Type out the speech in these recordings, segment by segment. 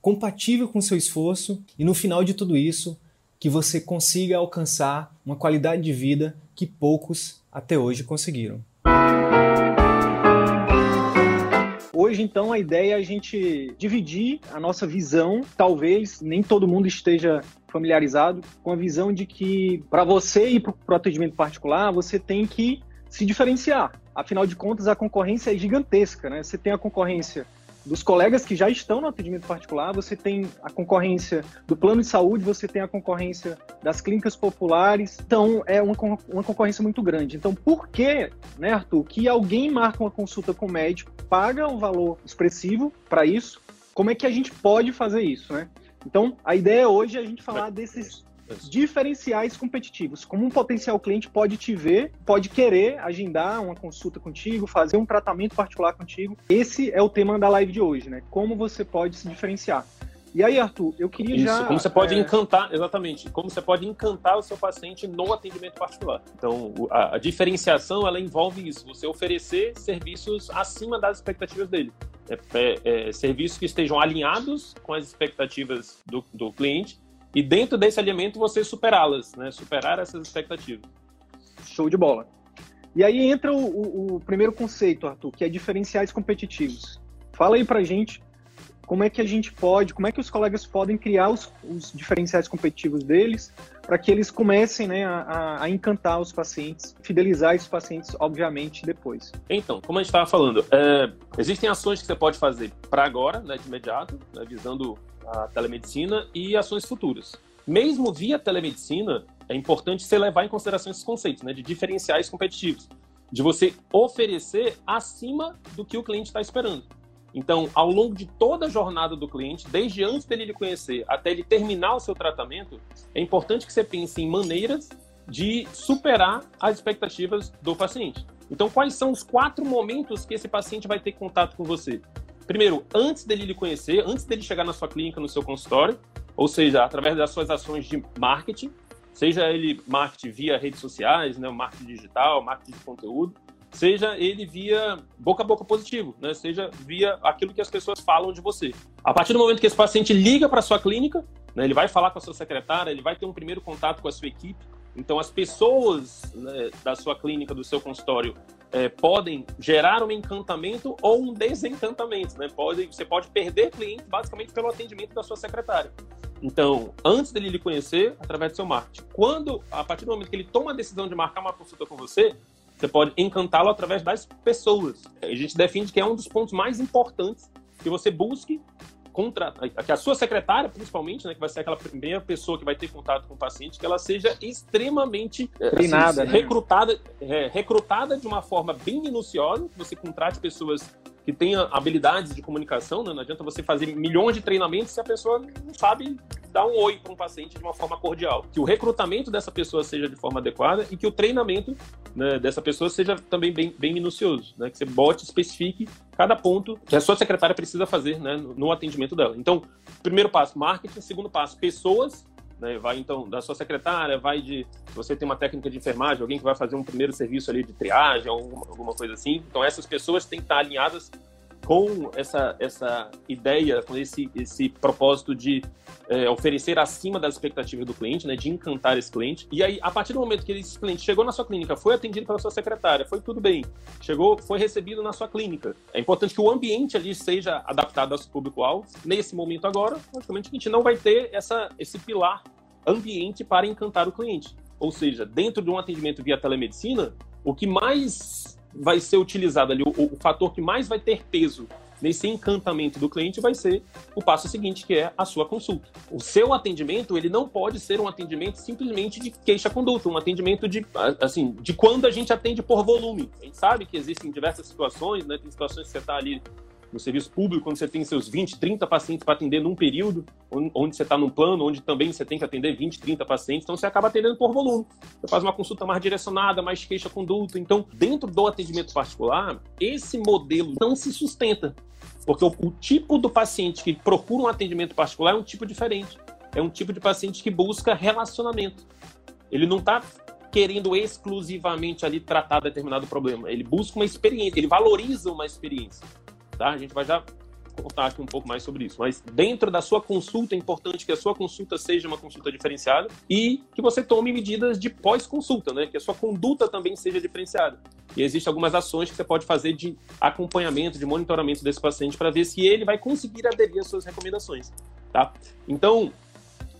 compatível com seu esforço e no final de tudo isso, que você consiga alcançar uma qualidade de vida que poucos até hoje conseguiram. Hoje, então, a ideia é a gente dividir a nossa visão. Talvez nem todo mundo esteja familiarizado com a visão de que para você ir para o atendimento particular, você tem que se diferenciar. Afinal de contas, a concorrência é gigantesca, né? Você tem a concorrência dos colegas que já estão no atendimento particular, você tem a concorrência do plano de saúde, você tem a concorrência das clínicas populares, então é uma, uma concorrência muito grande. Então, por que, né, Arthur, que alguém marca uma consulta com o médico, paga um valor expressivo para isso? Como é que a gente pode fazer isso, né? Então, a ideia hoje é a gente falar desses diferenciais competitivos. Como um potencial cliente pode te ver, pode querer agendar uma consulta contigo, fazer um tratamento particular contigo. Esse é o tema da live de hoje, né? Como você pode se diferenciar. E aí, Arthur, eu queria Isso, já. Como você pode é... encantar, exatamente, como você pode encantar o seu paciente no atendimento particular. Então, a, a, diferenciação ela envolve isso, você oferecer serviços acima das expectativas dele. É, é, é, serviços que estejam alinhados com as expectativas do, do cliente e dentro desse alinhamento você superá-las, né? Superar essas expectativas. Show de bola. E aí entra o, o, o, primeiro conceito, Arthur, que é diferenciais competitivos. Fala aí pra gente como é que a gente pode, como é que os colegas podem criar os, os diferenciais competitivos deles para que eles comecem né, a, a, encantar os pacientes, fidelizar esses pacientes, obviamente, depois. Então, como a gente estava falando, é, existem ações que você pode fazer para agora, né, de imediato, né, visando a telemedicina e ações futuras. Mesmo via telemedicina, é importante você levar em consideração esses conceitos, né, de diferenciais competitivos, de você oferecer acima do que o cliente está esperando. Então, ao longo de toda a jornada do cliente, desde antes dele lhe conhecer até ele terminar o seu tratamento, é importante que você pense em maneiras de superar as expectativas do paciente. Então, quais são os quatro momentos que esse paciente vai ter contato com você? primeiro, antes dele lhe conhecer, antes dele chegar na sua clínica, no seu consultório, ou seja, através das suas ações de marketing, seja ele marketing via redes sociais, né, marketing digital, marketing de conteúdo, seja ele via boca a boca positivo, né, seja via aquilo que as pessoas falam de você. A partir do momento que esse paciente liga para sua clínica, né, ele vai falar com a sua secretária, ele vai ter um primeiro contato com a sua equipe, então, as pessoas né, da sua clínica, do seu consultório, é, podem gerar um encantamento ou um desencantamento. Né? Pode, você pode perder cliente basicamente pelo atendimento da sua secretária. Então, antes dele lhe conhecer, através do seu marketing. Quando, a partir do momento que ele toma a decisão de marcar uma consulta com você, você pode encantá-lo através das pessoas. A gente define que é um dos pontos mais importantes que você busque contra que a sua secretária, principalmente, né, que vai ser aquela primeira pessoa que vai ter contato com o paciente, que ela seja extremamente é, treinada, assim, né? recrutada, é, recrutada de uma forma bem minuciosa, que você contrate pessoas que tenham habilidades de comunicação, né? não adianta você fazer milhões de treinamentos se a pessoa não sabe dar um oi para um paciente de uma forma cordial. Que o recrutamento dessa pessoa seja de forma adequada e que o treinamento né, dessa pessoa seja também bem, bem minucioso, né? Que você bote, especifique cada ponto que a sua secretária precisa fazer né, no atendimento dela. Então, primeiro passo, marketing. Segundo passo, pessoas. Né, vai então da sua secretária, vai de você tem uma técnica de enfermagem, alguém que vai fazer um primeiro serviço ali de triagem, alguma, alguma coisa assim. Então essas pessoas têm que estar alinhadas com essa, essa ideia, com esse, esse propósito de é, oferecer acima das expectativas do cliente, né, de encantar esse cliente. E aí, a partir do momento que esse cliente chegou na sua clínica, foi atendido pela sua secretária, foi tudo bem, chegou, foi recebido na sua clínica. É importante que o ambiente ali seja adaptado ao seu público-alvo. Nesse momento agora, logicamente, a gente não vai ter essa, esse pilar ambiente para encantar o cliente. Ou seja, dentro de um atendimento via telemedicina, o que mais vai ser utilizado ali, o, o fator que mais vai ter peso nesse encantamento do cliente vai ser o passo seguinte, que é a sua consulta. O seu atendimento, ele não pode ser um atendimento simplesmente de queixa-conduta, um atendimento de, assim, de quando a gente atende por volume. A gente sabe que existem diversas situações, né? Tem situações que você está ali no serviço público, quando você tem seus 20, 30 pacientes para atender num período, onde você está num plano, onde também você tem que atender 20, 30 pacientes, então você acaba atendendo por volume. Você faz uma consulta mais direcionada, mais queixa-conduta. Então, dentro do atendimento particular, esse modelo não se sustenta, porque o, o tipo do paciente que procura um atendimento particular é um tipo diferente. É um tipo de paciente que busca relacionamento. Ele não está querendo exclusivamente ali tratar determinado problema. Ele busca uma experiência, ele valoriza uma experiência tá? A gente vai já contar aqui um pouco mais sobre isso. Mas dentro da sua consulta, é importante que a sua consulta seja uma consulta diferenciada e que você tome medidas de pós-consulta, né? Que a sua conduta também seja diferenciada. E existem algumas ações que você pode fazer de acompanhamento, de monitoramento desse paciente para ver se ele vai conseguir aderir às suas recomendações, tá? Então,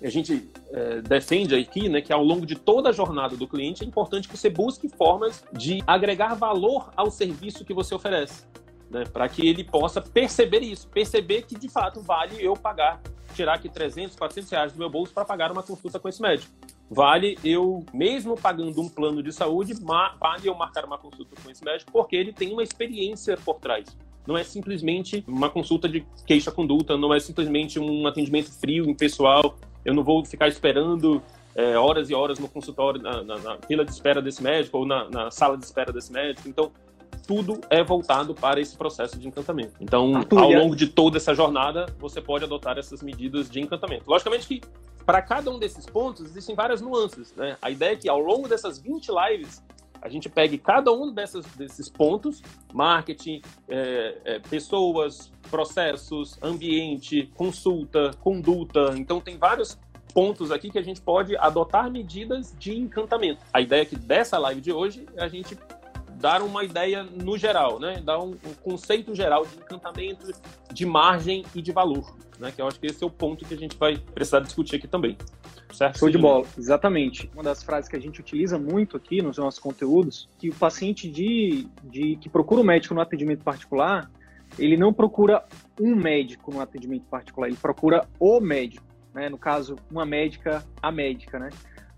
a gente é, defende aqui né, que ao longo de toda a jornada do cliente é importante que você busque formas de agregar valor ao serviço que você oferece né, para que ele possa perceber isso, perceber que de fato vale eu pagar, tirar aqui 300, 400 reais do meu bolso para pagar uma consulta com esse médico. Vale eu, mesmo pagando um plano de saúde, vale eu marcar uma consulta com esse médico, porque ele tem uma experiência por trás. Não é simplesmente uma consulta de queixa-conduta, não é simplesmente um atendimento frio, impessoal. Eu não vou ficar esperando é, horas e horas no consultório, na, na, na, fila de espera desse médico ou na, na, sala de espera desse médico. Então, tudo é voltado para esse processo de encantamento. Então, Arthur, ao longo de toda essa jornada, você pode adotar essas medidas de encantamento. Logicamente que para cada um desses pontos existem várias nuances, né? A ideia é que ao longo dessas 20 lives a gente pegue cada um dessas, desses pontos, marketing, é, é, pessoas, processos, ambiente, consulta, conduta. Então tem vários pontos aqui que a gente pode adotar medidas de encantamento. A ideia é que dessa live de hoje a gente dar uma ideia no geral, né? Dar um, um, conceito geral de encantamento, de margem e de valor, né? Que eu acho que esse é o ponto que a gente vai precisar discutir aqui também. Certo? Show de bola, exatamente. Uma das frases que a gente utiliza muito aqui nos nossos conteúdos, que o paciente de, de que procura um médico no atendimento particular, ele não procura um médico no atendimento particular, ele procura o médico, né? No caso, uma médica, a médica, né?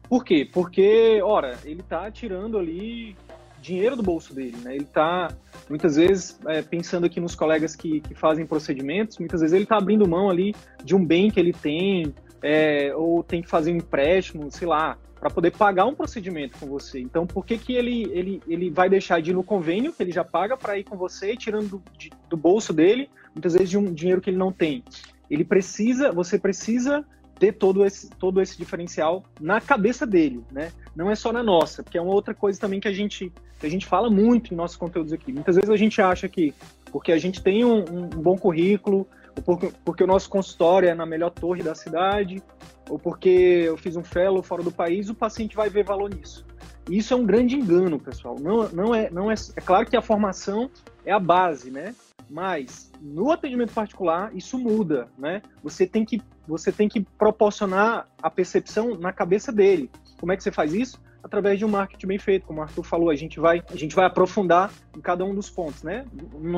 Por quê? Porque, ora, ele está tirando ali dinheiro do bolso dele, né? Ele está muitas vezes é, pensando aqui nos colegas que, que fazem procedimentos, muitas vezes ele está abrindo mão ali de um bem que ele tem, é, ou tem que fazer um empréstimo, sei lá, para poder pagar um procedimento com você. Então, por que, que ele, ele, ele vai deixar de ir no convênio que ele já paga para ir com você, tirando do, de, do bolso dele, muitas vezes de um dinheiro que ele não tem? Ele precisa, você precisa ter todo esse, todo esse diferencial na cabeça dele, né? Não é só na nossa, porque é uma outra coisa também que a gente, que a gente fala muito em nossos conteúdos aqui. Muitas vezes a gente acha que porque a gente tem um, um bom currículo, ou porque, porque, o nosso consultório é na melhor torre da cidade, ou porque eu fiz um fellow fora do país, o paciente vai ver valor nisso. E isso é um grande engano, pessoal. Não, não é, não é, é claro que a formação é a base, né? Mas no atendimento particular isso muda, né? Você tem que você tem que proporcionar a percepção na cabeça dele. Como é que você faz isso? Através de um marketing bem feito, como o Arthur falou, a gente vai a gente vai aprofundar em cada um dos pontos, né?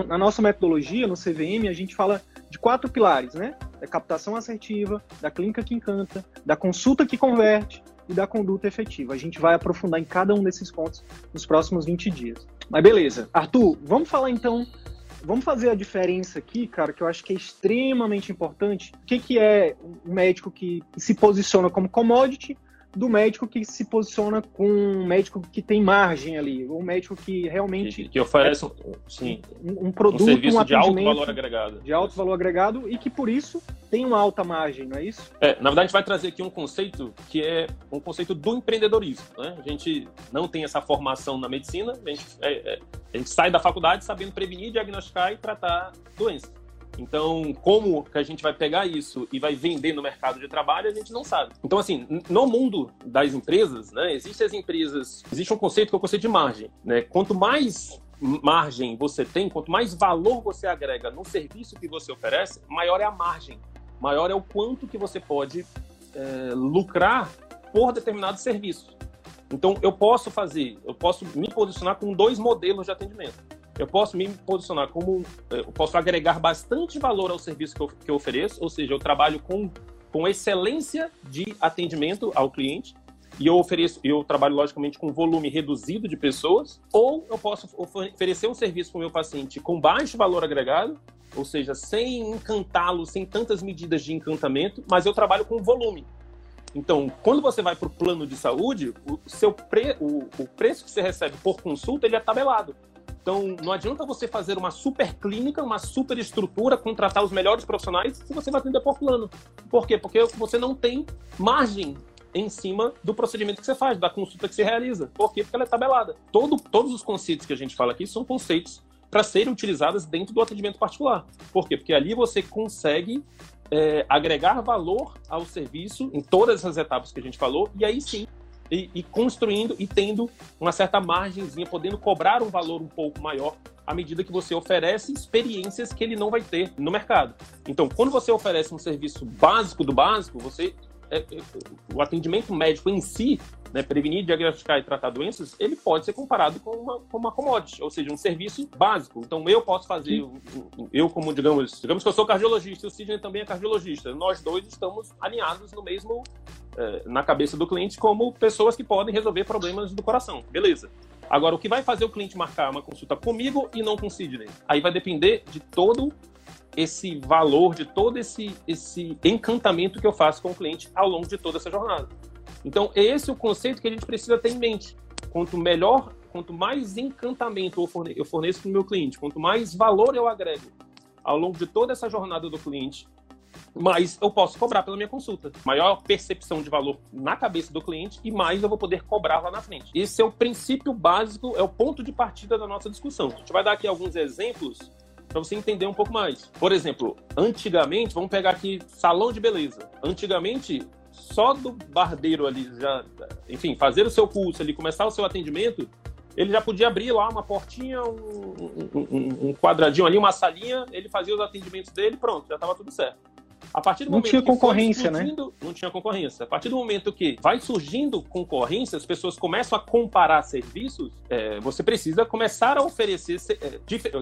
Na nossa metodologia, no CVM, a gente fala de quatro pilares, né? Da captação assertiva, da clínica que encanta, da consulta que converte e da conduta efetiva. A gente vai aprofundar em cada um desses pontos nos próximos 20 dias. Mas beleza. Arthur, vamos falar então Vamos fazer a diferença aqui, cara, que eu acho que é extremamente importante. O que, que é um médico que se posiciona como commodity do médico que se posiciona com um médico que tem margem ali, um médico que realmente que, que oferece sim, um, um produto, um serviço um de alto valor agregado, de alto valor agregado e que por isso tem uma alta margem, não é isso? É, na verdade a gente vai trazer aqui um conceito que é um conceito do empreendedorismo, né? A gente não tem essa formação na medicina, a gente, é, é, a gente sai da faculdade sabendo prevenir, diagnosticar e tratar doenças. Então, como que a gente vai pegar isso e vai vender no mercado de trabalho, a gente não sabe. Então, assim, no mundo das empresas, né, existem as empresas, existe um conceito que é o conceito de margem, né? Quanto mais margem você tem, quanto mais valor você agrega no serviço que você oferece, maior é a margem, maior é o quanto que você pode é, lucrar por determinado serviço. Então, eu posso fazer, eu posso me posicionar com dois modelos de atendimento eu posso me posicionar como eh, eu posso agregar bastante valor ao serviço que eu, que eu ofereço, ou seja, eu trabalho com, com excelência de atendimento ao cliente e eu ofereço, eu trabalho logicamente com volume reduzido de pessoas, ou eu posso oferecer um serviço para o meu paciente com baixo valor agregado ou seja, sem encantá-lo, sem tantas medidas de encantamento, mas eu trabalho com volume. Então, quando você vai para o plano de saúde, o, seu pre, o, o preço que você recebe por consulta ele é tabelado. Então, não adianta você fazer uma super clínica, uma super estrutura, contratar os melhores profissionais se você vai atender por plano. Por quê? Porque você não tem margem em cima do procedimento que você faz, da consulta que você realiza. Por quê? Porque ela é tabelada. Todo, todos os conceitos que a gente fala aqui são conceitos para serem utilizados dentro do atendimento particular. Por quê? Porque ali você consegue é, agregar valor ao serviço em todas essas etapas que a gente falou, e aí sim, e, e construindo e tendo uma certa margenzinha, podendo cobrar um valor um pouco maior à medida que você oferece experiências que ele não vai ter no mercado. Então, quando você oferece um serviço básico do básico, você é, é, o atendimento médico em si, né, prevenir, diagnosticar e tratar doenças, ele pode ser comparado com uma, com uma commodity, ou seja, um serviço básico. Então, eu posso fazer, eu como, digamos, digamos que eu sou cardiologista e o Sidney também é cardiologista. Nós dois estamos alinhados no mesmo, é, na cabeça do cliente como pessoas que podem resolver problemas do coração. Beleza. Agora, o que vai fazer o cliente marcar uma consulta comigo e não com o Sidney? Aí vai depender de todo esse valor, de todo esse, esse encantamento que eu faço com o cliente ao longo de toda essa jornada. Então, esse é o conceito que a gente precisa ter em mente. Quanto melhor, quanto mais encantamento eu forneço para o meu cliente, quanto mais valor eu agrego ao longo de toda essa jornada do cliente, mais eu posso cobrar pela minha consulta. Maior percepção de valor na cabeça do cliente e mais eu vou poder cobrar lá na frente. Esse é o princípio básico, é o ponto de partida da nossa discussão. A gente vai dar aqui alguns exemplos para você entender um pouco mais. Por exemplo, antigamente, vamos pegar aqui salão de beleza. Antigamente, só do barbeiro ali, já, enfim, fazer o seu curso ali, começar o seu atendimento, ele já podia abrir lá uma portinha, um, um, um quadradinho ali, uma salinha, ele fazia os atendimentos dele, pronto, já estava tudo certo. A partir do não momento tinha concorrência, né? Não tinha concorrência. A partir do momento que vai surgindo concorrência, as pessoas começam a comparar serviços, é, você precisa começar a oferecer, é,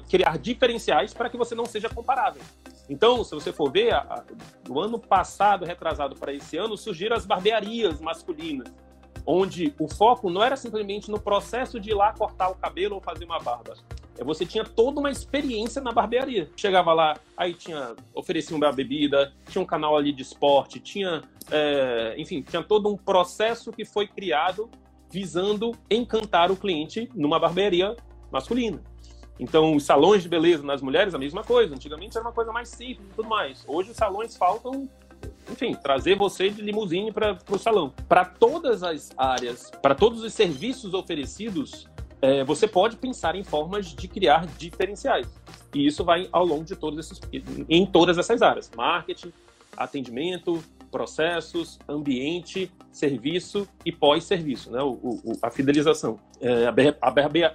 criar diferenciais para que você não seja comparável. Então, se você for ver, a, a, do ano passado, retrasado para esse ano, surgiram as barbearias masculinas onde o foco não era simplesmente no processo de ir lá cortar o cabelo ou fazer uma barba. É, você tinha toda uma experiência na barbearia. Chegava lá, aí tinha oferecia uma bebida, tinha um canal ali de esporte, tinha, é, enfim, tinha todo um processo que foi criado visando encantar o cliente numa barbearia masculina. Então, os salões de beleza nas mulheres, a mesma coisa. Antigamente era uma coisa mais simples e tudo mais. Hoje os salões faltam enfim, trazer você de limusine para o salão. Para todas as áreas, para todos os serviços oferecidos, é, você pode pensar em formas de criar diferenciais. E isso vai ao longo de todos esses, em todas essas áreas: marketing, atendimento, processos, ambiente, serviço e pós-serviço, né? O, o, a fidelização. É, a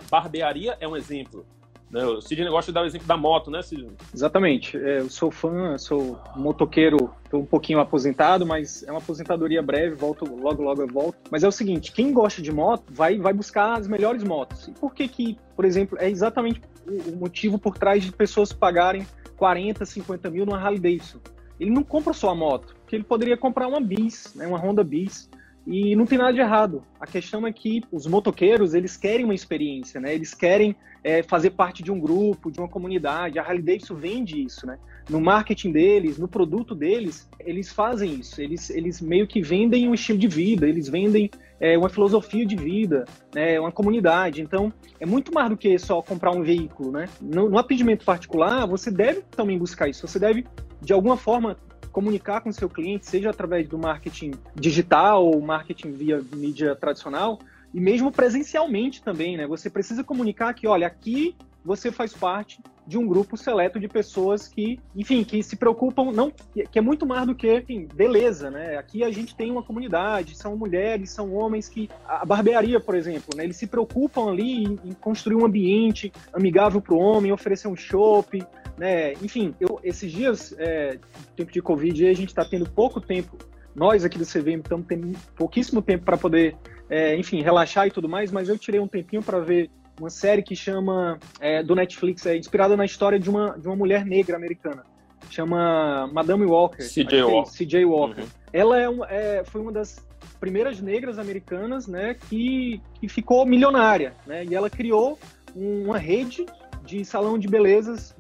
barbearia é um exemplo. Né? O Sidney gosta de dar o exemplo da moto, né, Sidney? Exatamente. É, eu sou fã, sou motoqueiro, estou um pouquinho aposentado, mas é uma aposentadoria breve, volto logo, logo eu volto. Mas é o seguinte, quem gosta de moto vai, vai buscar as melhores motos. E por que que, por exemplo, é exatamente o motivo por trás de pessoas pagarem 40, 50 mil numa Harley Davidson? Ele não compra só a moto, porque ele poderia comprar uma Bis, né, uma Honda Bis, e não tem nada de errado. A questão é que os motoqueiros, eles querem uma experiência, né? Eles querem é, fazer parte de um grupo, de uma comunidade. A Harley Davidson vende isso, né? No marketing deles, no produto deles, eles fazem isso. Eles, eles meio que vendem um estilo de vida, eles vendem é, uma filosofia de vida, né? uma comunidade. Então, é muito mais do que só comprar um veículo, né? No, no atendimento particular, você deve também buscar isso. Você deve, de alguma forma, comunicar com seu cliente, seja através do marketing digital ou marketing via mídia tradicional, e mesmo presencialmente também, né? Você precisa comunicar que, olha, aqui você faz parte de um grupo seleto de pessoas que, enfim, que se preocupam, não, que é muito mais do que, enfim, beleza, né? Aqui a gente tem uma comunidade, são mulheres, são homens que, a barbearia, por exemplo, né? Eles se preocupam ali em construir um ambiente amigável para o homem, oferecer um shopping, né? Enfim, eu, esses dias, é, tempo de Covid, a gente está tendo pouco tempo. Nós aqui do CVM estamos tendo pouquíssimo tempo para poder, é, enfim, relaxar e tudo mais, mas eu tirei um tempinho para ver uma série que chama, é, do Netflix, é inspirada na história de uma, de uma mulher negra americana. Chama Madame Walker. C.J. Walker. C.J. Walker. Uhum. Ela é, um, é, foi uma das primeiras negras americanas né, que, que ficou milionária. Né, e ela criou uma rede de salão de belezas,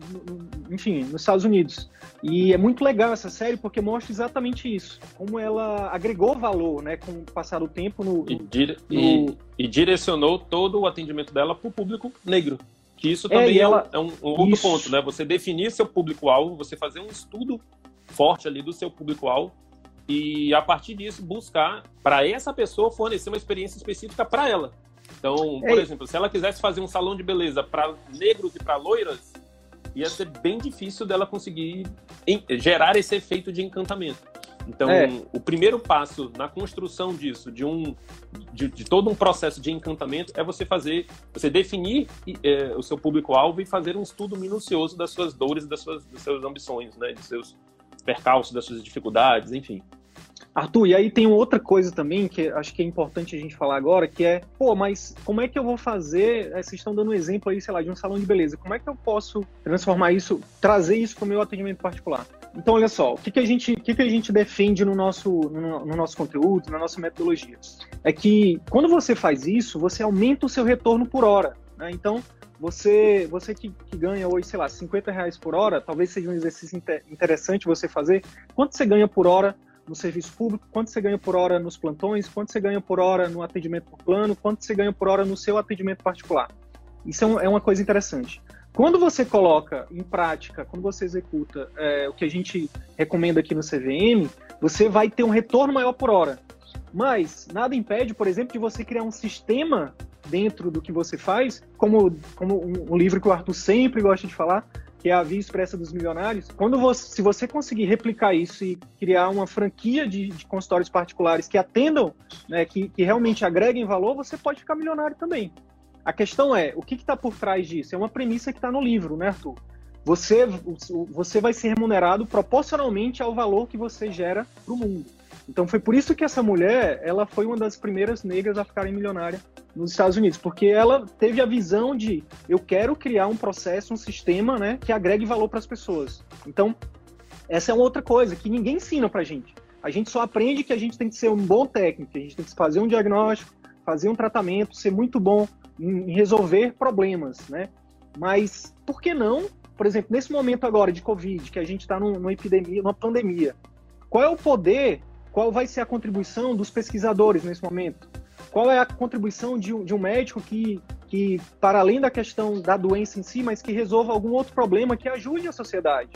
enfim, nos Estados Unidos. E é muito legal essa série porque mostra exatamente isso, como ela agregou valor, né, com o passar do tempo no, e, dire... no... E, e, direcionou todo o atendimento dela para o público negro. Que isso também é, ela... é um, um outro isso. ponto, né? Você definir seu público-alvo, você fazer um estudo forte ali do seu público-alvo e a partir disso buscar para essa pessoa fornecer uma experiência específica para ela. Então, por exemplo, se ela quisesse fazer um salão de beleza para negros e para loiras, ia ser bem difícil dela conseguir gerar esse efeito de encantamento. Então, é. o primeiro passo na construção disso, de um, de, de, todo um processo de encantamento, é você fazer, você definir é, o seu público-alvo e fazer um estudo minucioso das suas dores, das suas, das suas ambições, né, dos seus percalços, das suas dificuldades, enfim. Arthur, e aí tem outra coisa também que acho que é importante a gente falar agora, que é, pô, mas como é que eu vou fazer? Vocês estão dando um exemplo aí, sei lá, de um salão de beleza. Como é que eu posso transformar isso, trazer isso para o meu atendimento particular? Então, olha só, o que, que, a, gente, o que, que a gente defende no nosso, no, no nosso conteúdo, na nossa metodologia? É que quando você faz isso, você aumenta o seu retorno por hora. Né? Então, você, você que, que, ganha hoje, sei lá, 50 reais por hora, talvez seja um exercício inter, interessante você fazer. Quanto você ganha por hora no serviço público, quanto você ganha por hora nos plantões, quanto você ganha por hora no atendimento por plano, quanto você ganha por hora no seu atendimento particular. Isso é, um, é uma coisa interessante. Quando você coloca em prática, quando você executa é, o que a gente recomenda aqui no CVM, você vai ter um retorno maior por hora. Mas nada impede, por exemplo, de você criar um sistema dentro do que você faz, como, como um, um livro que o Arthur sempre gosta de falar, que é a via expressa dos milionários, quando você, se você conseguir replicar isso e criar uma franquia de, de consultórios particulares que atendam, né, que, que realmente agreguem valor, você pode ficar milionário também. A questão é, o que está por trás disso? É uma premissa que está no livro, né, Arthur? Você, você vai ser remunerado proporcionalmente ao valor que você gera para o mundo. Então foi por isso que essa mulher, ela foi uma das primeiras negras a ficarem milionária nos Estados Unidos, porque ela teve a visão de eu quero criar um processo, um sistema, né, que agregue valor para as pessoas. Então, essa é uma outra coisa que ninguém ensina pra gente. A gente só aprende que a gente tem que ser um bom técnico, que a gente tem que fazer um diagnóstico, fazer um tratamento, ser muito bom em resolver problemas, né? Mas por que não, por exemplo, nesse momento agora de Covid, que a gente está numa epidemia, numa pandemia, qual é o poder qual vai ser a contribuição dos pesquisadores nesse momento? Qual é a contribuição de um, de um médico que, que, para além da questão da doença em si, mas que resolva algum outro problema que ajude a sociedade?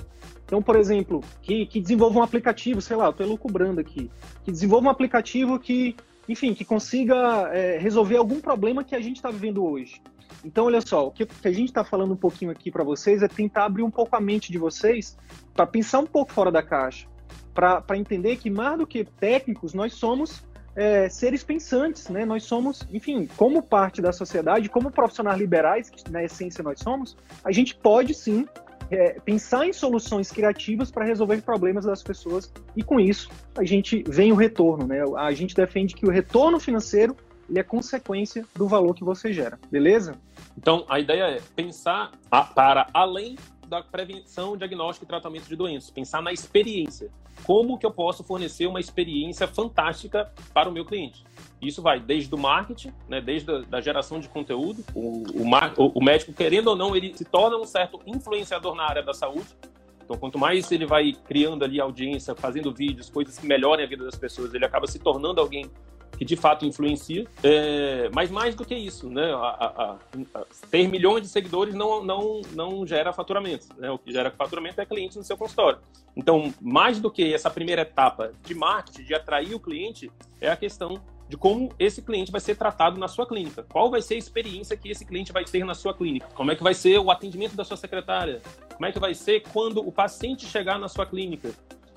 Então, por exemplo, que, que desenvolva um aplicativo, sei lá, estou elucubrando aqui, que desenvolva um aplicativo que, enfim, que consiga é, resolver algum problema que a gente está vivendo hoje. Então, olha só, o que, que a gente está falando um pouquinho aqui para vocês é tentar abrir um pouco a mente de vocês para pensar um pouco fora da caixa para entender que mais do que técnicos, nós somos é, seres pensantes, né? Nós somos, enfim, como parte da sociedade, como profissionais liberais, que na essência nós somos, a gente pode sim é, pensar em soluções criativas para resolver problemas das pessoas e com isso a gente vem o retorno, né? A gente defende que o retorno financeiro ele é consequência do valor que você gera, beleza? Então a ideia é pensar para além da prevenção, diagnóstico e tratamento de doenças, pensar na experiência. Como que eu posso fornecer uma experiência fantástica para o meu cliente? Isso vai desde o marketing, né, desde a da geração de conteúdo, o, o, o médico, querendo ou não, ele se torna um certo influenciador na área da saúde, então, quanto mais ele vai criando ali audiência, fazendo vídeos, coisas que melhorem a vida das pessoas, ele acaba se tornando alguém que de fato influencia. É, mas mais do que isso, né? A, a, a, ter milhões de seguidores não, não, não gera faturamento. Né? O que gera faturamento é cliente no seu consultório. Então, mais do que essa primeira etapa de marketing, de atrair o cliente, é a questão de como esse cliente vai ser tratado na sua clínica. Qual vai ser a experiência que esse cliente vai ter na sua clínica? Como é que vai ser o atendimento da sua secretária? Como é que vai ser quando o paciente chegar na sua clínica?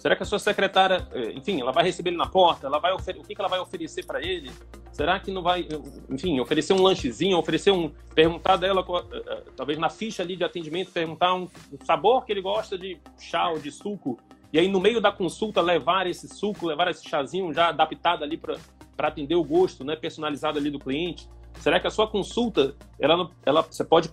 Será que a sua secretária, eh, enfim, ela vai receber ele na porta? Ela vai o que, que ela vai oferecer para ele? Será que não vai, enfim, oferecer um lanchezinho, oferecer um, perguntar dela, eh, eh, talvez na ficha ali de atendimento, perguntar um sabor que ele gosta de chá ou de suco, e aí no meio da consulta levar esse suco, levar esse chazinho já adaptado ali para atender o gosto, né, personalizado ali do cliente. Será que a sua consulta, ela, ela, você pode,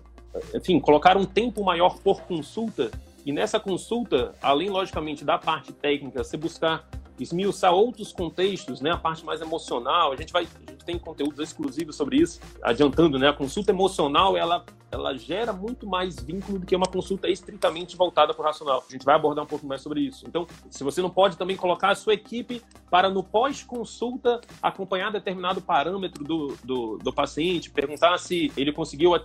enfim, colocar um tempo maior por consulta e nessa consulta, além, logicamente, da parte técnica, você buscar esmiuçar outros contextos, né, a parte mais emocional, a gente vai, a gente tem conteúdos exclusivos sobre isso, adiantando, né, a consulta emocional, ela ela gera muito mais vínculo do que uma consulta estritamente voltada para o racional. A gente vai abordar um pouco mais sobre isso. Então, se você não pode também colocar a sua equipe para no pós-consulta acompanhar determinado parâmetro do, do, do, paciente, perguntar se ele conseguiu, eh,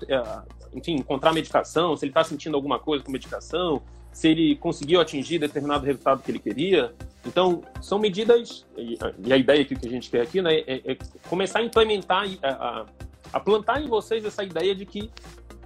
enfim, encontrar medicação, se ele está sentindo alguma coisa com medicação, se ele conseguiu atingir determinado resultado que ele queria. Então, são medidas, e a ideia que a gente quer aqui né, é, é começar a implementar, a, a, plantar em vocês essa ideia de que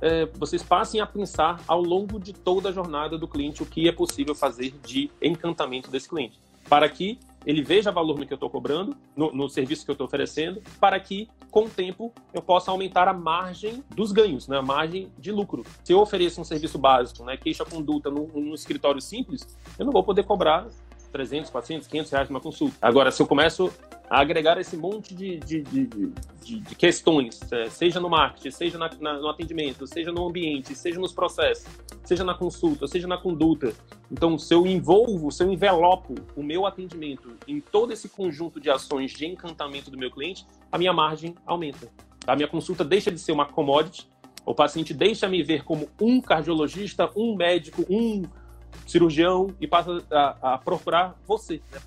é, vocês passem a pensar ao longo de toda a jornada do cliente o que é possível fazer de encantamento desse cliente, para que ele veja valor no que eu estou cobrando, no, no, serviço que eu estou oferecendo, para que, com o tempo, eu possa aumentar a margem dos ganhos, né? a margem de lucro. Se eu ofereço um serviço básico, né? queixa-conduta, num, num escritório simples, eu não vou poder cobrar 300, 400, 500 reais numa consulta. Agora, se eu começo a agregar esse monte de, de, de, de, de questões, é, seja no marketing, seja na, na, no atendimento, seja no ambiente, seja nos processos, seja na consulta, seja na conduta. Então, se eu envolvo, se eu envelopo o meu atendimento em todo esse conjunto de ações de encantamento do meu cliente, a minha margem aumenta. A minha consulta deixa de ser uma commodity, o paciente deixa me ver como um cardiologista, um médico, um cirurgião e passa a, a procurar você, né?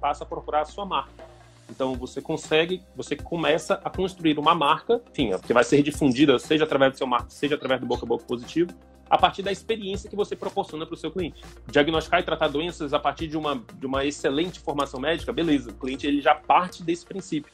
passa a procurar a sua marca. Então você consegue, você começa a construir uma marca, enfim, que vai ser difundida, seja através do seu marketing, seja através do boca a boca positivo, a partir da experiência que você proporciona para o seu cliente. Diagnosticar e tratar doenças a partir de uma, de uma excelente formação médica, beleza, o cliente ele já parte desse princípio.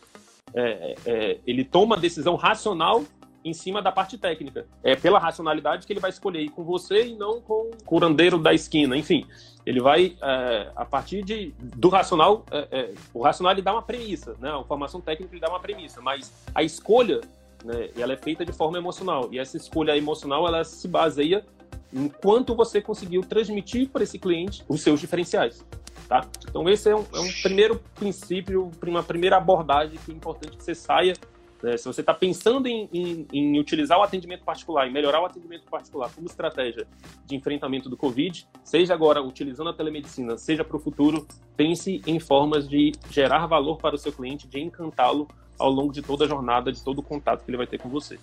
É, é, ele toma a decisão racional em cima da parte técnica. É pela racionalidade que ele vai escolher ir com você e não com o curandeiro da esquina. Enfim, ele vai, é, a partir de, do racional, é, é, o racional ele dá uma premissa, né? A formação técnica ele dá uma premissa, mas a escolha, né, ela é feita de forma emocional. E essa escolha emocional, ela se baseia em quanto você conseguiu transmitir para esse cliente os seus diferenciais. Tá? Então esse é um, é um primeiro princípio, uma primeira abordagem que é importante que você saia né? Se você está pensando em, em, em, utilizar o atendimento particular, em melhorar o atendimento particular como estratégia de enfrentamento do Covid, seja agora utilizando a telemedicina, seja para o futuro, pense em formas de gerar valor para o seu cliente, de encantá-lo ao longo de toda a jornada, de todo o contato que ele vai ter com você.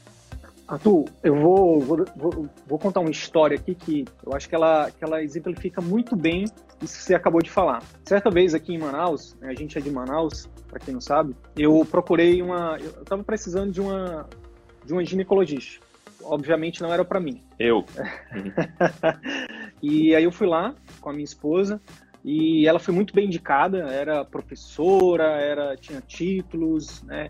Arthur, eu vou, vou, vou, vou, contar uma história aqui que eu acho que ela, que ela exemplifica muito bem isso que você acabou de falar. Certa vez aqui em Manaus, né, a gente é de Manaus, para quem não sabe, eu procurei uma. Eu estava precisando de uma, de uma ginecologista. Obviamente não era para mim. Eu. e aí eu fui lá com a minha esposa e ela foi muito bem indicada, era professora, era tinha títulos, né?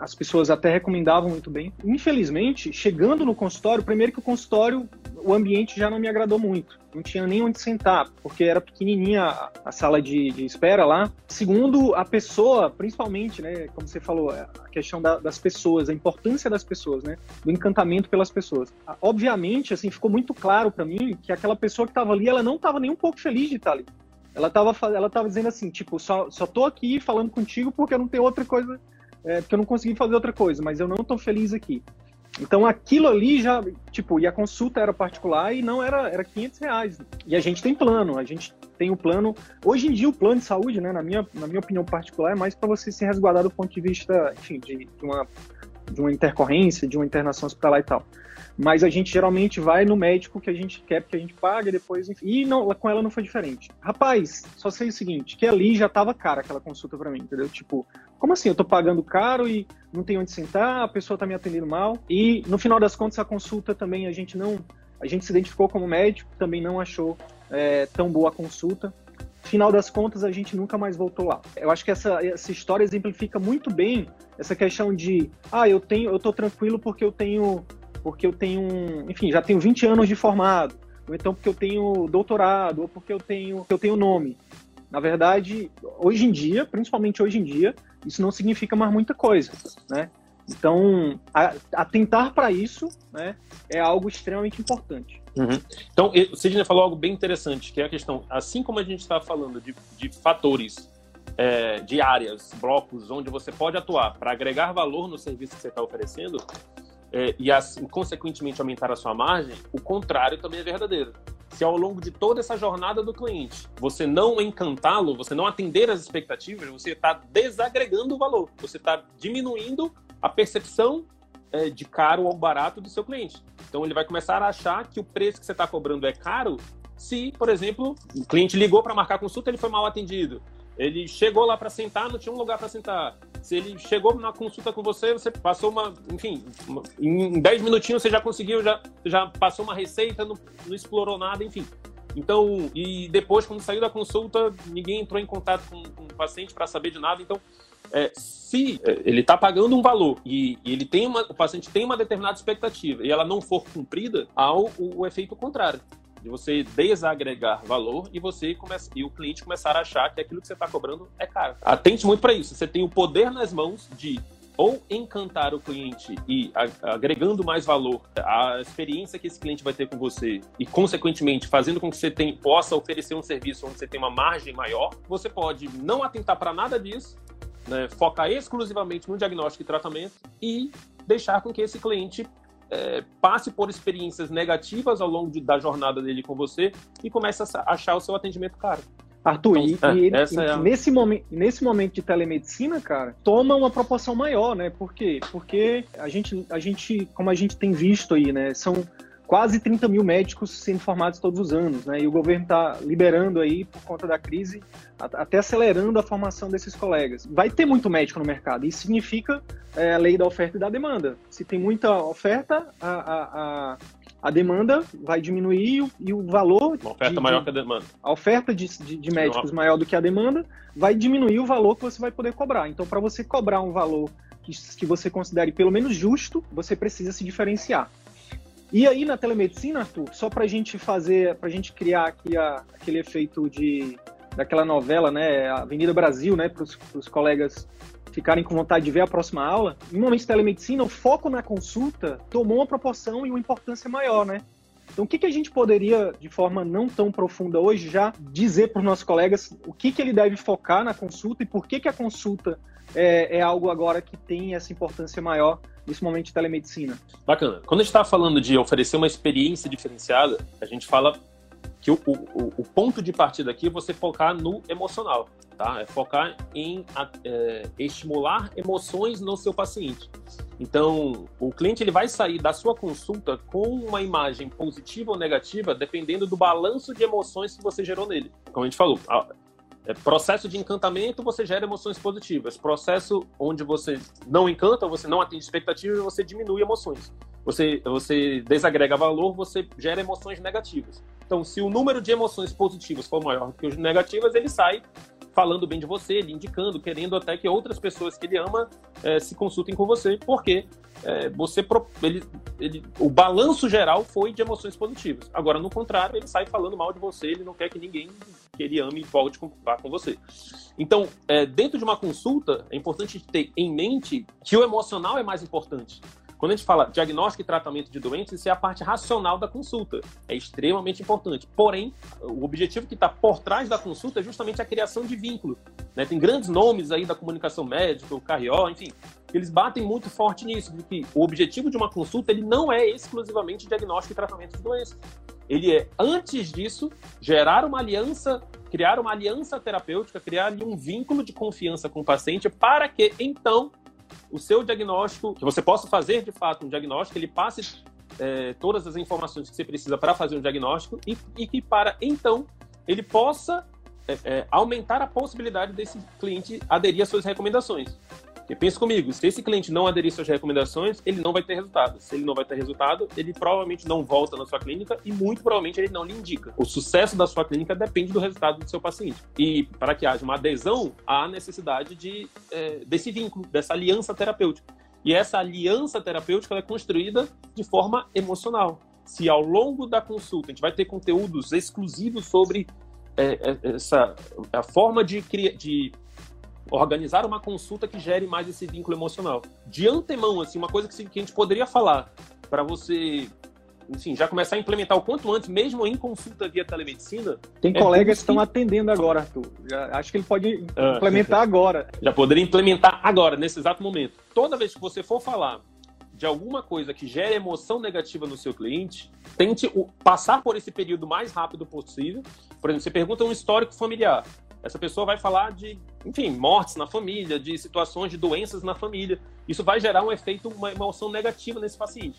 É, as pessoas até recomendavam muito bem. Infelizmente, chegando no consultório, primeiro que o consultório, o ambiente já não me agradou muito. Não tinha nem onde sentar, porque era pequenininha a, sala de, de, espera lá. Segundo, a pessoa, principalmente, né, como você falou, a questão da, das pessoas, a importância das pessoas, né, do encantamento pelas pessoas. Obviamente, assim, ficou muito claro para mim que aquela pessoa que estava ali, ela não estava nem um pouco feliz de estar ali. Ela estava ela tava dizendo assim, tipo, só, só tô aqui falando contigo porque não tem outra coisa é, porque eu não consegui fazer outra coisa, mas eu não estou feliz aqui. Então aquilo ali já, tipo, e a consulta era particular e não era, era 500 reais. E a gente tem plano, a gente tem o plano. Hoje em dia o plano de saúde, né, na minha, na minha opinião particular, é mais para você se resguardar do ponto de vista, enfim, de, de, uma, de uma intercorrência, de uma internação hospitalar e tal. Mas a gente geralmente vai no médico que a gente quer, que a gente paga, depois, enfim. E não, com ela não foi diferente. Rapaz, só sei o seguinte, que ali já tava cara aquela consulta para mim, entendeu? Tipo, como assim? Eu tô pagando caro e não tenho onde sentar, a pessoa tá me atendendo mal. E no final das contas, a consulta também a gente não. A gente se identificou como médico, também não achou é, tão boa a consulta. Final das contas, a gente nunca mais voltou lá. Eu acho que essa, essa história exemplifica muito bem essa questão de, ah, eu tenho, eu tô tranquilo porque eu tenho porque eu tenho, enfim, já tenho 20 anos de formado, ou então porque eu tenho doutorado, ou porque eu tenho, eu tenho nome. Na verdade, hoje em dia, principalmente hoje em dia, isso não significa mais muita coisa, né? Então, atentar para isso né, é algo extremamente importante. Uhum. Então, o Sidney falou algo bem interessante, que é a questão, assim como a gente está falando de, de fatores, é, de áreas, blocos, onde você pode atuar para agregar valor no serviço que você está oferecendo, é, e, consequentemente, aumentar a sua margem, o contrário também é verdadeiro. Se ao longo de toda essa jornada do cliente você não encantá-lo, você não atender as expectativas, você está desagregando o valor, você está diminuindo a percepção é, de caro ou barato do seu cliente. Então ele vai começar a achar que o preço que você está cobrando é caro se, por exemplo, o cliente ligou para marcar consulta, ele foi mal atendido. Ele chegou lá para sentar, não tinha um lugar para sentar. Se ele chegou na consulta com você, você passou uma, enfim, uma, em 10 minutinhos você já conseguiu, já, já passou uma receita, não, não explorou nada, enfim. Então, e depois, quando saiu da consulta, ninguém entrou em contato com, com o paciente para saber de nada. Então, é, se é, ele está pagando um valor e, e, ele tem uma, o paciente tem uma determinada expectativa e ela não for cumprida, há o, o efeito contrário de você desagregar valor e você começa, e o cliente começar a achar que aquilo que você está cobrando é caro. Atente muito para isso. Você tem o poder nas mãos de ou encantar o cliente e agregando mais valor à experiência que esse cliente vai ter com você e, consequentemente, fazendo com que você tem, possa oferecer um serviço onde você tem uma margem maior, você pode não atentar para nada disso, né, focar exclusivamente no diagnóstico e tratamento e deixar com que esse cliente é, passe por experiências negativas ao longo de, da jornada dele com você e comece a achar o seu atendimento caro. Arthur, então, e, é, e, é nesse, momento, nesse momento de telemedicina, cara, toma uma proporção maior, né? Por quê? Porque a gente, a gente, como a gente tem visto aí, né? São quase 30 mil médicos sendo formados todos os anos, né? E o governo está liberando aí, por conta da crise, até acelerando a formação desses colegas. Vai ter muito médico no mercado, isso significa é, a lei da oferta e da demanda. Se tem muita oferta, a, a, a, a demanda vai diminuir e o valor... Uma oferta de, maior que a demanda. A oferta de, de, de médicos Não. maior do que a demanda vai diminuir o valor que você vai poder cobrar. Então, para você cobrar um valor que, que você considere pelo menos justo, você precisa se diferenciar. E aí na telemedicina, Arthur, só para a gente fazer, para a gente criar aqui a, aquele efeito de daquela novela, né, Avenida Brasil, né, para os colegas ficarem com vontade de ver a próxima aula, em momento de telemedicina, o foco na consulta tomou uma proporção e uma importância maior, né? Então, o que, que a gente poderia, de forma não tão profunda hoje, já dizer para os nossos colegas o que, que ele deve focar na consulta e por que, que a consulta é, é algo agora que tem essa importância maior nesse momento de telemedicina. Bacana. Quando a gente está falando de oferecer uma experiência diferenciada, a gente fala que o, o, o, ponto de partida aqui é você focar no emocional, tá? É focar em é, estimular emoções no seu paciente. Então, o cliente ele vai sair da sua consulta com uma imagem positiva ou negativa, dependendo do balanço de emoções que você gerou nele. Como a gente falou, processo de encantamento, você gera emoções positivas. Processo onde você não encanta, você não atende expectativas, você diminui emoções. Você, você desagrega valor, você gera emoções negativas. Então, se o número de emoções positivas for maior que os negativas, ele sai falando bem de você, ele indicando, querendo até que outras pessoas que ele ama é, se consultem com você, porque é, você ele, ele, o balanço geral foi de emoções positivas. Agora, no contrário, ele sai falando mal de você, ele não quer que ninguém que ele ame volte com, com você. Então, é, dentro de uma consulta, é importante ter em mente que o emocional é mais importante. Quando a gente fala diagnóstico e tratamento de doenças, isso é a parte racional da consulta. É extremamente importante. Porém, o objetivo que está por trás da consulta é justamente a criação de vínculo. Né? Tem grandes nomes aí da comunicação médica, o Carrió, enfim, eles batem muito forte nisso, de que o objetivo de uma consulta ele não é exclusivamente diagnóstico e tratamento de doenças. Ele é, antes disso, gerar uma aliança, criar uma aliança terapêutica, criar um vínculo de confiança com o paciente para que, então, o seu diagnóstico, que você possa fazer de fato um diagnóstico, ele passe é, todas as informações que você precisa para fazer um diagnóstico e, e, que para então ele possa é, é, aumentar a possibilidade desse cliente aderir às suas recomendações. Porque pensa comigo, se esse cliente não aderir suas recomendações, ele não vai ter resultado. Se ele não vai ter resultado, ele provavelmente não volta na sua clínica e muito provavelmente ele não lhe indica. O sucesso da sua clínica depende do resultado do seu paciente. E para que haja uma adesão, há necessidade de, é, desse vínculo, dessa aliança terapêutica. E essa aliança terapêutica é construída de forma emocional. Se ao longo da consulta a gente vai ter conteúdos exclusivos sobre é, é essa a forma de, de organizar uma consulta que gere mais esse vínculo emocional. De antemão, assim, uma coisa que, que a gente poderia falar para você enfim, já começar a implementar o quanto antes, mesmo em consulta via telemedicina. Tem é colegas que estão atendendo agora, Arthur. Já, acho que ele pode ah, implementar agora. Já poderia implementar agora, nesse exato momento. Toda vez que você for falar de alguma coisa que gere emoção negativa no seu cliente, tente passar por esse período mais rápido possível. Por exemplo, você pergunta um histórico familiar. Essa pessoa vai falar de, enfim, mortes na família, de situações de doenças na família. Isso vai gerar um efeito, uma emoção negativa nesse paciente.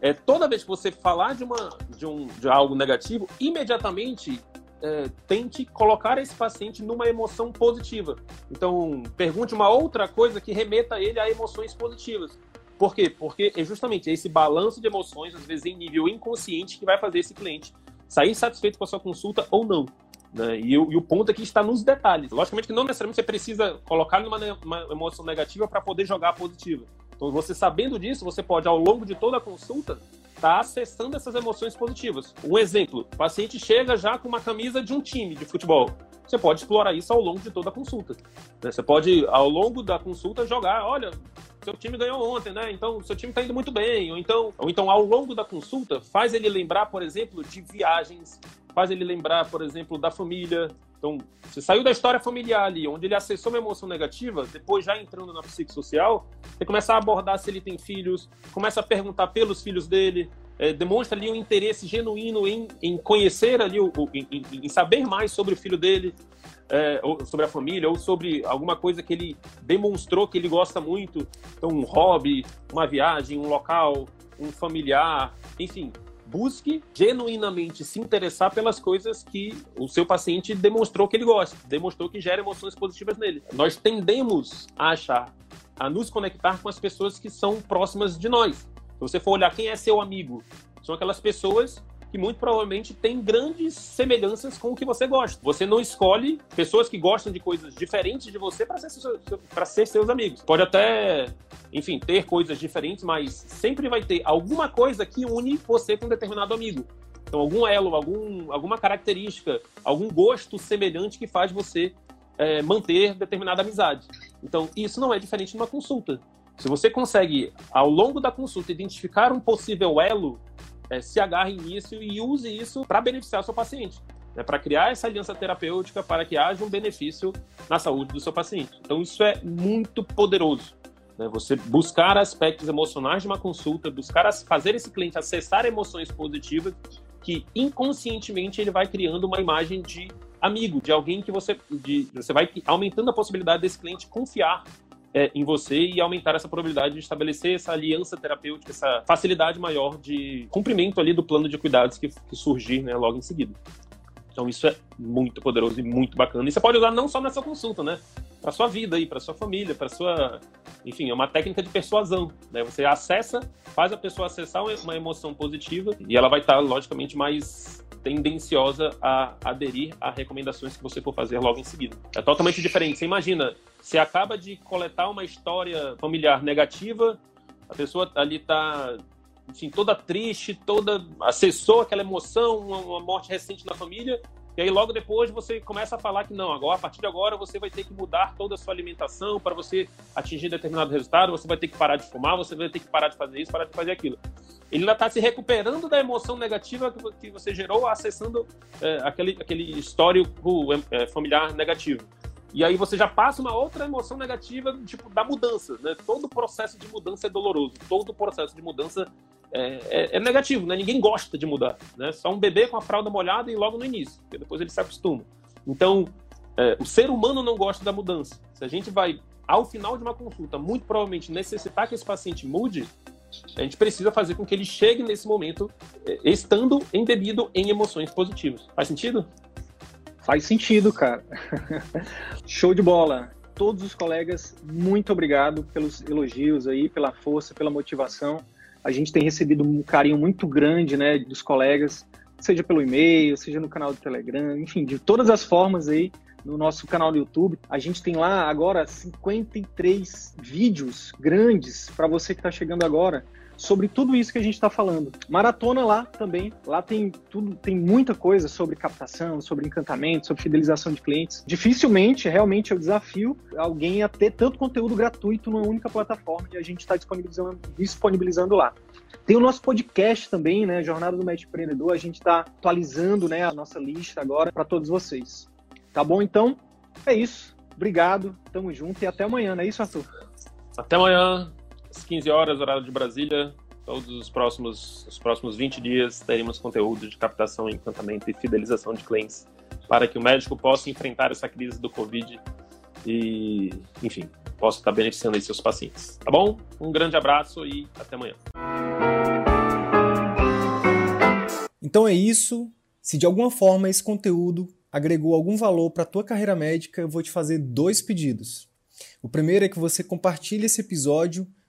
É, toda vez que você falar de, uma, de, um, de algo negativo, imediatamente é, tente colocar esse paciente numa emoção positiva. Então, pergunte uma outra coisa que remeta ele a emoções positivas. Por quê? Porque é justamente esse balanço de emoções, às vezes em nível inconsciente, que vai fazer esse cliente sair satisfeito com a sua consulta ou não. Né? E, o, e, o ponto aqui está nos detalhes. Logicamente que não necessariamente você precisa colocar numa uma emoção negativa para poder jogar positiva. Então, você sabendo disso, você pode, ao longo de toda a consulta, estar tá acessando essas emoções positivas. Um exemplo: o paciente chega já com uma camisa de um time de futebol. Você pode explorar isso ao longo de toda a consulta. Né? Você pode, ao longo da consulta, jogar: olha, seu time ganhou ontem, né? Então, seu time está indo muito bem. Ou então, ou então, ao longo da consulta, faz ele lembrar, por exemplo, de viagens faz ele lembrar, por exemplo, da família. Então, você saiu da história familiar ali, onde ele acessou uma emoção negativa, depois já entrando na psicossocial, você começa a abordar se ele tem filhos, começa a perguntar pelos filhos dele, é, demonstra ali um interesse genuíno em, em conhecer ali, o, o em, em, saber mais sobre o filho dele, é, ou sobre a família, ou sobre alguma coisa que ele demonstrou que ele gosta muito. Então, um hobby, uma viagem, um local, um familiar, enfim, busque genuinamente se interessar pelas coisas que o seu paciente demonstrou que ele gosta, demonstrou que gera emoções positivas nele. Nós tendemos a achar, a nos conectar com as pessoas que são próximas de nós. Se você for olhar quem é seu amigo, são aquelas pessoas que muito provavelmente tem grandes semelhanças com o que você gosta. Você não escolhe pessoas que gostam de coisas diferentes de você para ser, ser seus amigos. Pode até, enfim, ter coisas diferentes, mas sempre vai ter alguma coisa que une você com um determinado amigo. Então, algum elo, algum, alguma característica, algum gosto semelhante que faz você é, manter determinada amizade. Então, isso não é diferente de uma consulta. Se você consegue, ao longo da consulta, identificar um possível elo é, se agarre nisso e use isso para beneficiar o seu paciente. Né, para criar essa aliança terapêutica para que haja um benefício na saúde do seu paciente. Então, isso é muito poderoso. Né? Você buscar aspectos emocionais de uma consulta, buscar fazer esse cliente acessar emoções positivas, que inconscientemente ele vai criando uma imagem de amigo, de alguém que você, de, você vai aumentando a possibilidade desse cliente confiar é, em você e aumentar essa probabilidade de estabelecer essa aliança terapêutica, essa facilidade maior de cumprimento ali do plano de cuidados que, que surgir né, logo em seguida. Então isso é muito poderoso e muito bacana. E você pode usar não só nessa consulta, né? Para sua vida aí, para sua família, para sua, enfim, é uma técnica de persuasão. Né? Você acessa, faz a pessoa acessar uma emoção positiva e ela vai estar logicamente mais tendenciosa a aderir a recomendações que você for fazer logo em seguida. É totalmente diferente. Você imagina, você acaba de coletar uma história familiar negativa, a pessoa ali está enfim, toda triste, toda acessou aquela emoção, uma, uma morte recente na família, e aí logo depois você começa a falar que não, agora a partir de agora você vai ter que mudar toda a sua alimentação para você atingir determinado resultado, você vai ter que parar de fumar, você vai ter que parar de fazer isso, parar de fazer aquilo. Ele ainda está se recuperando da emoção negativa que você gerou acessando é, aquele, aquele histórico é, familiar negativo. E aí você já passa uma outra emoção negativa, tipo, da mudança, né? Todo processo de mudança é doloroso, todo processo de mudança é, é, é, negativo, né? Ninguém gosta de mudar, né? Só um bebê com a fralda molhada e logo no início, porque depois ele se acostuma. Então, é, o ser humano não gosta da mudança. Se a gente vai, ao final de uma consulta, muito provavelmente necessitar que esse paciente mude, a gente precisa fazer com que ele chegue nesse momento é, estando embebido em emoções positivas. Faz sentido? Faz sentido, cara. Show de bola. Todos os colegas, muito obrigado pelos elogios aí, pela força, pela motivação. A gente tem recebido um carinho muito grande, né, dos colegas, seja pelo e-mail, seja no canal do Telegram, enfim, de todas as formas aí no nosso canal do YouTube. A gente tem lá agora 53 vídeos grandes para você que está chegando agora sobre tudo isso que a gente está falando. Maratona lá também. Lá tem tudo, tem muita coisa sobre captação, sobre encantamento, sobre fidelização de clientes. Dificilmente, realmente, eu desafio alguém a ter tanto conteúdo gratuito numa única plataforma e a gente está disponibilizando, disponibilizando lá. Tem o nosso podcast também, né? Jornada do Médico Empreendedor. A gente está atualizando né, a nossa lista agora para todos vocês. Tá bom? Então, é isso. Obrigado, tamo junto e até amanhã, não é isso, Arthur? Até amanhã às 15 horas, horário de Brasília. Todos os próximos, os próximos 20 dias teremos conteúdo de captação, encantamento e fidelização de clientes para que o médico possa enfrentar essa crise do Covid e, enfim, possa estar beneficiando aí seus pacientes. Tá bom? Um grande abraço e até amanhã. Então é isso. Se de alguma forma esse conteúdo agregou algum valor para a tua carreira médica, eu vou te fazer dois pedidos. O primeiro é que você compartilhe esse episódio